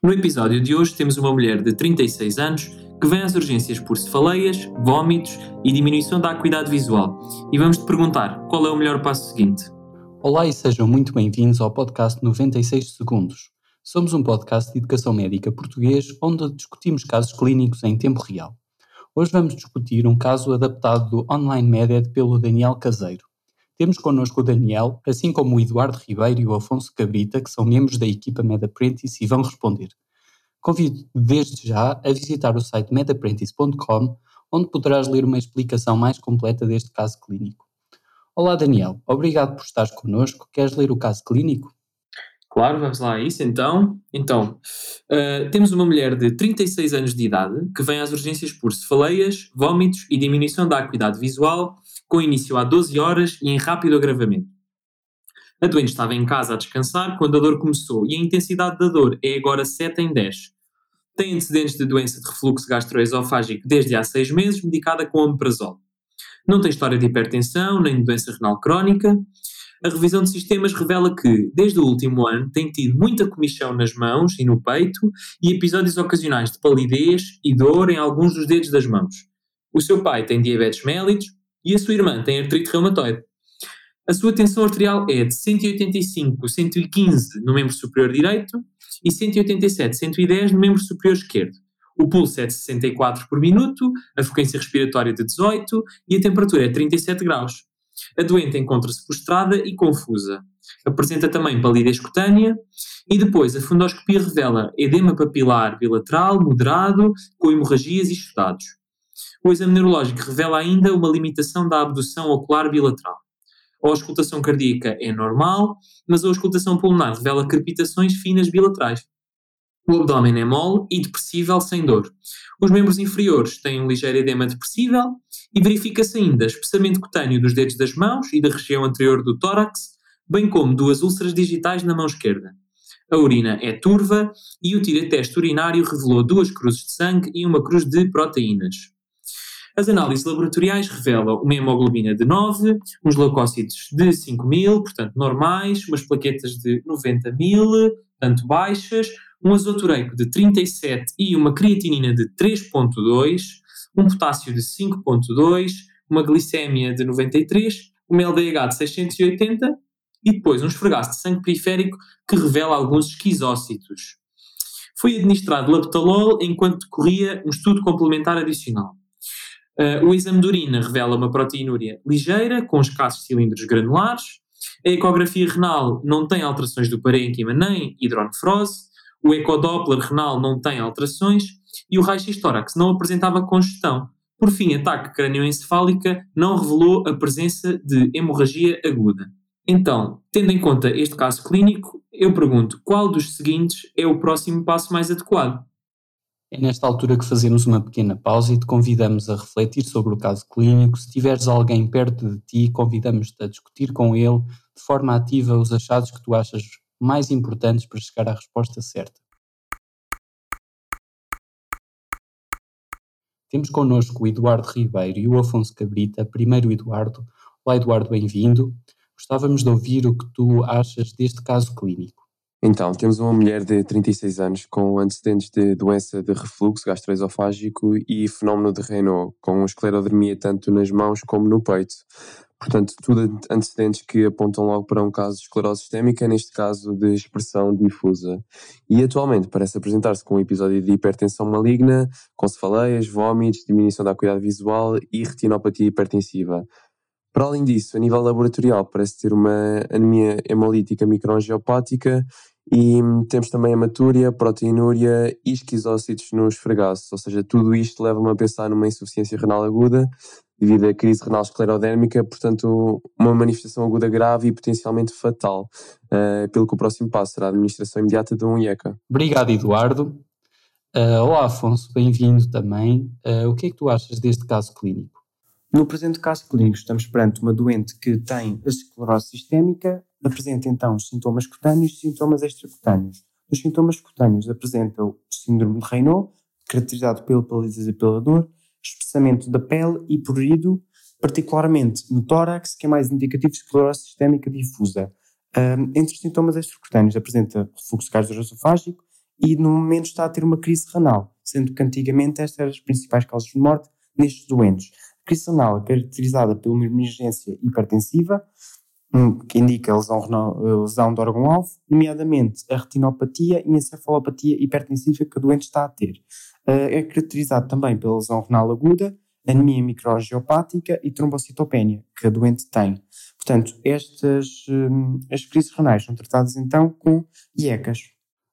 No episódio de hoje temos uma mulher de 36 anos que vem às urgências por cefaleias, vômitos e diminuição da acuidade visual. E vamos te perguntar qual é o melhor passo seguinte. Olá e sejam muito bem-vindos ao podcast 96 Segundos. Somos um podcast de educação médica português onde discutimos casos clínicos em tempo real. Hoje vamos discutir um caso adaptado do Online Med pelo Daniel Caseiro. Temos connosco o Daniel, assim como o Eduardo Ribeiro e o Afonso Cabrita, que são membros da equipa MedApprentice e vão responder. Convido desde já a visitar o site medapprentice.com, onde poderás ler uma explicação mais completa deste caso clínico. Olá Daniel, obrigado por estares connosco. Queres ler o caso clínico? Claro, vamos lá a isso então. Então, uh, temos uma mulher de 36 anos de idade que vem às urgências por cefaleias, vômitos e diminuição da acuidade visual com início há 12 horas e em rápido agravamento. A doente estava em casa a descansar quando a dor começou e a intensidade da dor é agora 7 em 10. Tem antecedentes de doença de refluxo gastroesofágico desde há 6 meses, medicada com omeprazol. Não tem história de hipertensão nem de doença renal crónica. A revisão de sistemas revela que, desde o último ano, tem tido muita comichão nas mãos e no peito e episódios ocasionais de palidez e dor em alguns dos dedos das mãos. O seu pai tem diabetes mellitus, e a sua irmã tem artrite reumatoide. A sua tensão arterial é de 185, 115 no membro superior direito e 187, 110 no membro superior esquerdo. O pulso é de 64 por minuto, a frequência respiratória de 18 e a temperatura é de 37 graus. A doente encontra-se prostrada e confusa. Apresenta também palidez cutânea e depois a fundoscopia revela edema papilar bilateral moderado com hemorragias e estudados. O exame neurológico revela ainda uma limitação da abdução ocular bilateral. A auscultação cardíaca é normal, mas a auscultação pulmonar revela crepitações finas bilaterais. O abdômen é mole e depressível sem dor. Os membros inferiores têm um ligeiro edema depressível e verifica-se ainda espessamento cutâneo dos dedos das mãos e da região anterior do tórax, bem como duas úlceras digitais na mão esquerda. A urina é turva e o tirateste urinário revelou duas cruzes de sangue e uma cruz de proteínas. As análises laboratoriais revelam uma hemoglobina de 9, uns leucócitos de 5 mil, portanto normais, umas plaquetas de 90 mil, portanto baixas, um azotureico de 37 e uma creatinina de 3.2, um potássio de 5.2, uma glicémia de 93, uma LDH de 680 e depois um esfregaço de sangue periférico que revela alguns esquizócitos. Foi administrado laptalol enquanto decorria um estudo complementar adicional. Uh, o exame de urina revela uma proteinúria ligeira, com escassos cilindros granulares. A ecografia renal não tem alterações do parênquima nem hidronefrose. O ecodoppler renal não tem alterações. E o raio-x tórax não apresentava congestão. Por fim, a ataque cranioencefálica não revelou a presença de hemorragia aguda. Então, tendo em conta este caso clínico, eu pergunto qual dos seguintes é o próximo passo mais adequado? É nesta altura que fazemos uma pequena pausa e te convidamos a refletir sobre o caso clínico. Se tiveres alguém perto de ti, convidamos-te a discutir com ele de forma ativa os achados que tu achas mais importantes para chegar à resposta certa. Temos connosco o Eduardo Ribeiro e o Afonso Cabrita. Primeiro, Eduardo. Olá, Eduardo, bem-vindo. Gostávamos de ouvir o que tu achas deste caso clínico. Então, temos uma mulher de 36 anos com antecedentes de doença de refluxo gastroesofágico e fenómeno de Raynaud, com esclerodermia tanto nas mãos como no peito. Portanto, tudo antecedentes que apontam logo para um caso de esclerose sistémica, neste caso de expressão difusa. E atualmente parece apresentar-se com um episódio de hipertensão maligna, com cefaleias, vômitos, diminuição da acuidade visual e retinopatia hipertensiva. Para além disso, a nível laboratorial, parece ter uma anemia hemolítica microangiopática e temos também hematúria, proteinúria e esquizócitos nos esfregaços, ou seja, tudo isto leva-me a pensar numa insuficiência renal aguda devido à crise renal esclerodérmica, portanto, uma manifestação aguda grave e potencialmente fatal, uh, pelo que o próximo passo será a administração imediata de um IECA. Obrigado, Eduardo. Uh, olá, Afonso, bem-vindo também. Uh, o que é que tu achas deste caso clínico? No presente caso clínico, estamos perante uma doente que tem a esclerose sistémica, apresenta então sintomas cutâneos e sintomas extracutâneos. Nos sintomas cutâneos apresenta o síndrome de Raynaud, caracterizado pela palidez e pela dor, espessamento da pele e prurido, particularmente no tórax, que é mais indicativo de esclerose sistémica difusa. Um, entre os sintomas extracutâneos apresenta refluxo gastroesofágico e no momento está a ter uma crise renal, sendo que antigamente estas eram as principais causas de morte nestes doentes. Renal é caracterizada por uma emergência hipertensiva, hum, que indica lesão, renal, lesão do órgão-alvo, nomeadamente a retinopatia e a encefalopatia hipertensiva que o doente está a ter. Eh, é caracterizado também pela lesão renal aguda, anemia microangiopática e trombocitopenia, que a doente tem. Portanto, estas hum, as crises renais são tratadas então com IECAS.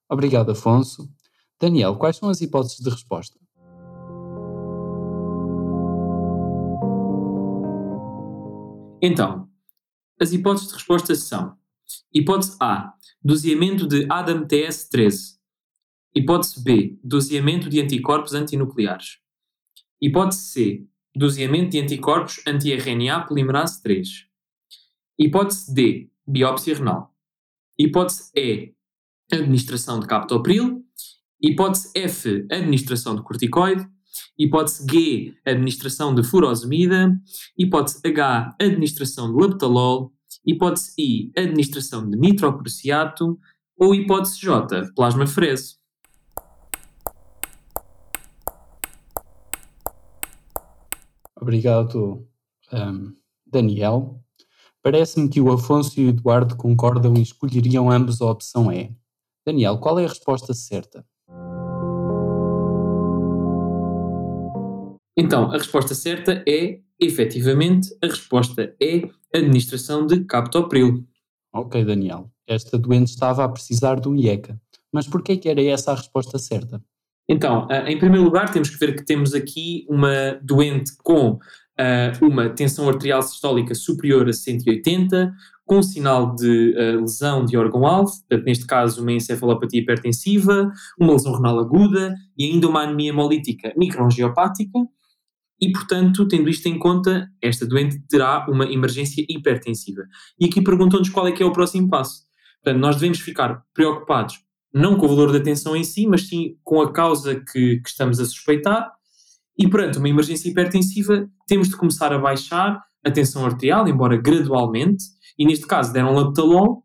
Obrigado, Afonso. Daniel, quais são as hipóteses de resposta? Então, as hipóteses de resposta são: hipótese A, doseamento de ADAM-TS13. Hipótese B, doseamento de anticorpos antinucleares. Hipótese C, doseamento de anticorpos anti-RNA polimerase 3. Hipótese D, biópsia renal. Hipótese E, administração de captopril. Hipótese F, administração de corticoide. Hipótese G, administração de furosemida. Hipótese H, administração de leptalol. Hipótese I, administração de nitroprusiato. Ou hipótese J, plasmaferese. Obrigado, um, Daniel. Parece-me que o Afonso e o Eduardo concordam e escolheriam ambos a opção E. Daniel, qual é a resposta certa? Então, a resposta certa é, efetivamente, a resposta é administração de captopril. Ok, Daniel. Esta doente estava a precisar de um IECA. Mas por que era essa a resposta certa? Então, uh, em primeiro lugar, temos que ver que temos aqui uma doente com uh, uma tensão arterial sistólica superior a 180, com sinal de uh, lesão de órgão-alvo, neste caso uma encefalopatia hipertensiva, uma lesão renal aguda e ainda uma anemia hemolítica microangiopática, e, portanto, tendo isto em conta, esta doente terá uma emergência hipertensiva. E aqui perguntam-nos qual é que é o próximo passo. Portanto, nós devemos ficar preocupados não com o valor da tensão em si, mas sim com a causa que, que estamos a suspeitar. E perante uma emergência hipertensiva, temos de começar a baixar a tensão arterial, embora gradualmente, e neste caso deram leptalol,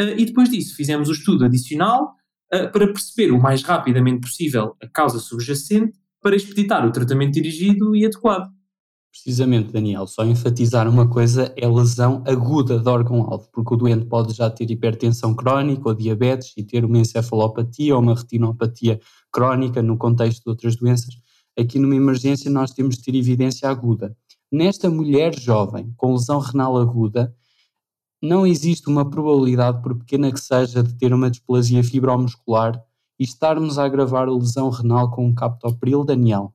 uh, e depois disso fizemos o estudo adicional uh, para perceber o mais rapidamente possível a causa subjacente para expeditar o tratamento dirigido e adequado. Precisamente, Daniel, só enfatizar uma coisa é lesão aguda de órgão-alvo, porque o doente pode já ter hipertensão crónica ou diabetes e ter uma encefalopatia ou uma retinopatia crónica no contexto de outras doenças. Aqui numa emergência nós temos de ter evidência aguda. Nesta mulher jovem com lesão renal aguda, não existe uma probabilidade, por pequena que seja, de ter uma displasia fibromuscular e estarmos a agravar a lesão renal com um captopril, Daniel?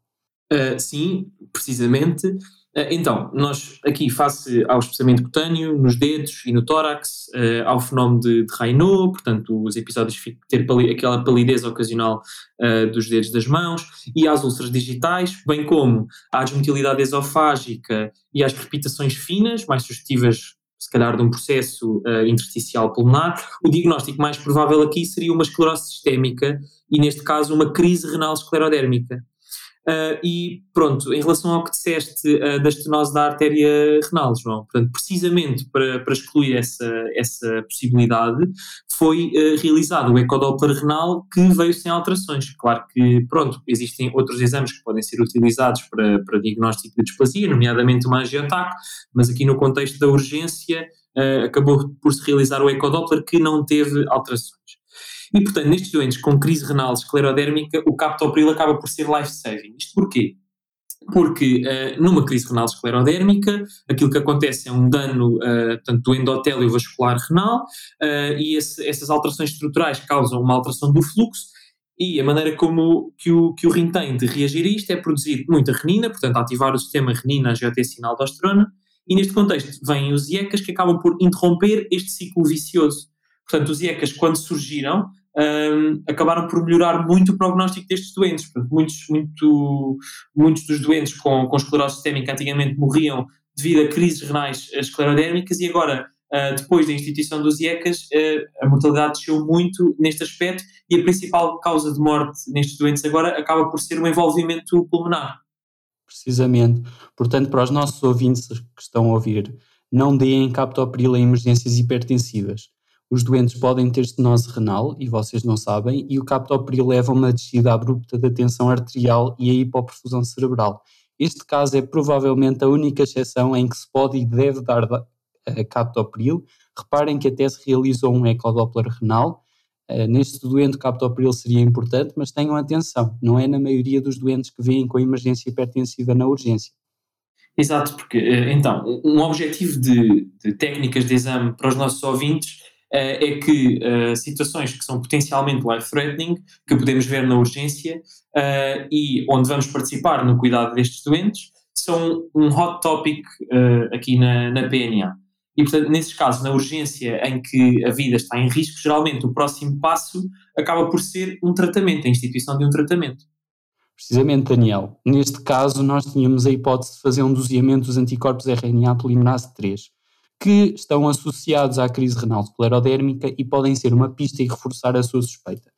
Uh, sim, precisamente. Uh, então, nós aqui, face ao espessamento cutâneo, nos dedos e no tórax, uh, ao fenómeno de, de Raynaud, portanto, os episódios de ter pali aquela palidez ocasional dos dedos das mãos, e às úlceras digitais, bem como à desmotilidade esofágica e às crepitações finas, mais suscetíveis se calhar de um processo uh, intersticial pulmonar, o diagnóstico mais provável aqui seria uma esclerose sistémica e, neste caso, uma crise renal esclerodérmica. Uh, e pronto, em relação ao que disseste uh, da estenose da artéria renal, João, portanto, precisamente para, para excluir essa, essa possibilidade, foi uh, realizado o ecodoppler renal que veio sem alterações. Claro que, pronto, existem outros exames que podem ser utilizados para, para diagnóstico de displasia, nomeadamente uma angiotac, mas aqui no contexto da urgência acabou por se realizar o ecodoppler que não teve alterações. E, portanto, nestes doentes com crise renal esclerodérmica, o captopril acaba por ser life-saving. Isto porquê? Porque uh, numa crise renal esclerodérmica, aquilo que acontece é um dano uh, portanto, do endotélio vascular renal uh, e esse, essas alterações estruturais causam uma alteração do fluxo e a maneira como que o, que o rim tem de reagir a isto é produzir muita renina, portanto ativar o sistema renina-angiotensina-aldosterona e neste contexto vêm os IECAS que acabam por interromper este ciclo vicioso. Portanto, os IECAS quando surgiram um, acabaram por melhorar muito o prognóstico destes doentes. Muitos, muito, muitos dos doentes com, com esclerose sistémica antigamente morriam devido a crises renais esclerodérmicas e agora, uh, depois da instituição dos IECAS, uh, a mortalidade desceu muito neste aspecto e a principal causa de morte nestes doentes agora acaba por ser o envolvimento pulmonar. Precisamente. Portanto, para os nossos ouvintes que estão a ouvir, não deem captopril em emergências hipertensivas Os doentes podem ter estenose renal, e vocês não sabem, e o captopril leva a uma descida abrupta da tensão arterial e a hipoperfusão cerebral. Este caso é provavelmente a única exceção em que se pode e deve dar captopril. Reparem que até se realizou um ecodoppler renal. Uh, neste doente, o captopril seria importante, mas tenham atenção, não é na maioria dos doentes que vêm com emergência hipertensiva na urgência. Exato, porque eh, então, um objetivo de, de técnicas de exame para os nossos ouvintes é que uh, situações que são potencialmente life-threatening, que podemos ver na urgência uh, e onde vamos participar no cuidado destes doentes, são um hot topic aqui na, na PNA. E, portanto, nesses casos, na urgência em que a vida está em risco, geralmente o próximo passo acaba por ser um tratamento, a instituição de um tratamento. Precisamente, Daniel. Neste caso, nós tínhamos a hipótese de fazer um doseamento dos anticorpos RNA polimerase 3, que estão associados à crise renal esclerodérmica e podem ser uma pista e reforçar a sua suspeita.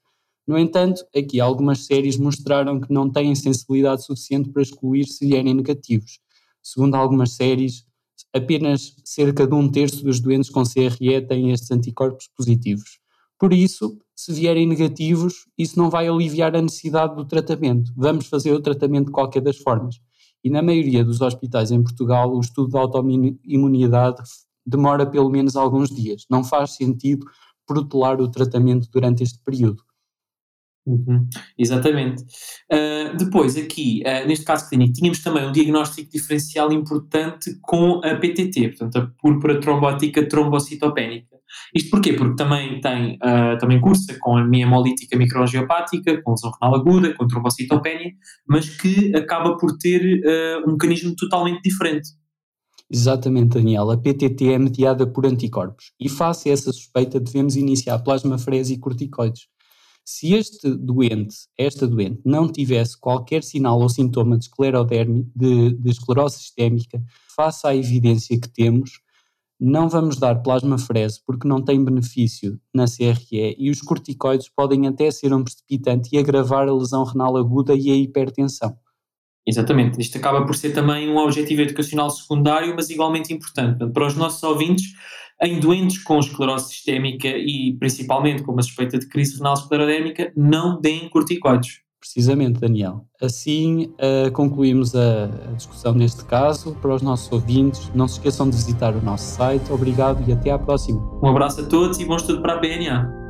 No entanto, aqui algumas séries mostraram que não têm sensibilidade suficiente para excluir se vierem negativos. Segundo algumas séries, apenas cerca de um terço dos doentes com CRE têm estes anticorpos positivos. Por isso, se vierem negativos, isso não vai aliviar a necessidade do tratamento. Vamos fazer o tratamento de qualquer das formas. E na maioria dos hospitais em Portugal, o estudo da autoimunidade demora pelo menos alguns dias. Não faz sentido protelar o tratamento durante este período. Uhum, exatamente. Uh, depois, aqui, uh, neste caso clínico, tínhamos também um diagnóstico diferencial importante com a PTT, portanto, a púrpura trombótica trombocitopénica. Isto porquê? Porque também tem, uh, também cursa com anemia hemolítica microangiopática, com lesão renal aguda, com trombocitopénia, mas que acaba por ter um mecanismo totalmente diferente. Exatamente, Daniel. A PTT é mediada por anticorpos e, face a essa suspeita, devemos iniciar plasmafrese e corticoides se este doente, esta doente, não tivesse qualquer sinal ou sintoma de de, de esclerose sistémica, face à evidência que temos, não vamos dar plasmafrese porque não tem benefício na CRE e os corticoides podem até ser um precipitante e agravar a lesão renal aguda e a hipertensão. Exatamente, isto acaba por ser também um objetivo educacional secundário, mas igualmente importante. Para os nossos ouvintes, em doentes com esclerose sistémica e principalmente com uma suspeita de crise renal esclerodérmica, não deem corticoides. Precisamente, Daniel. Assim uh, concluímos a, discussão deste caso. Para os nossos ouvintes, não se esqueçam de visitar o nosso site. Obrigado e até à próxima. Um abraço a todos e bom estudo para a PNA.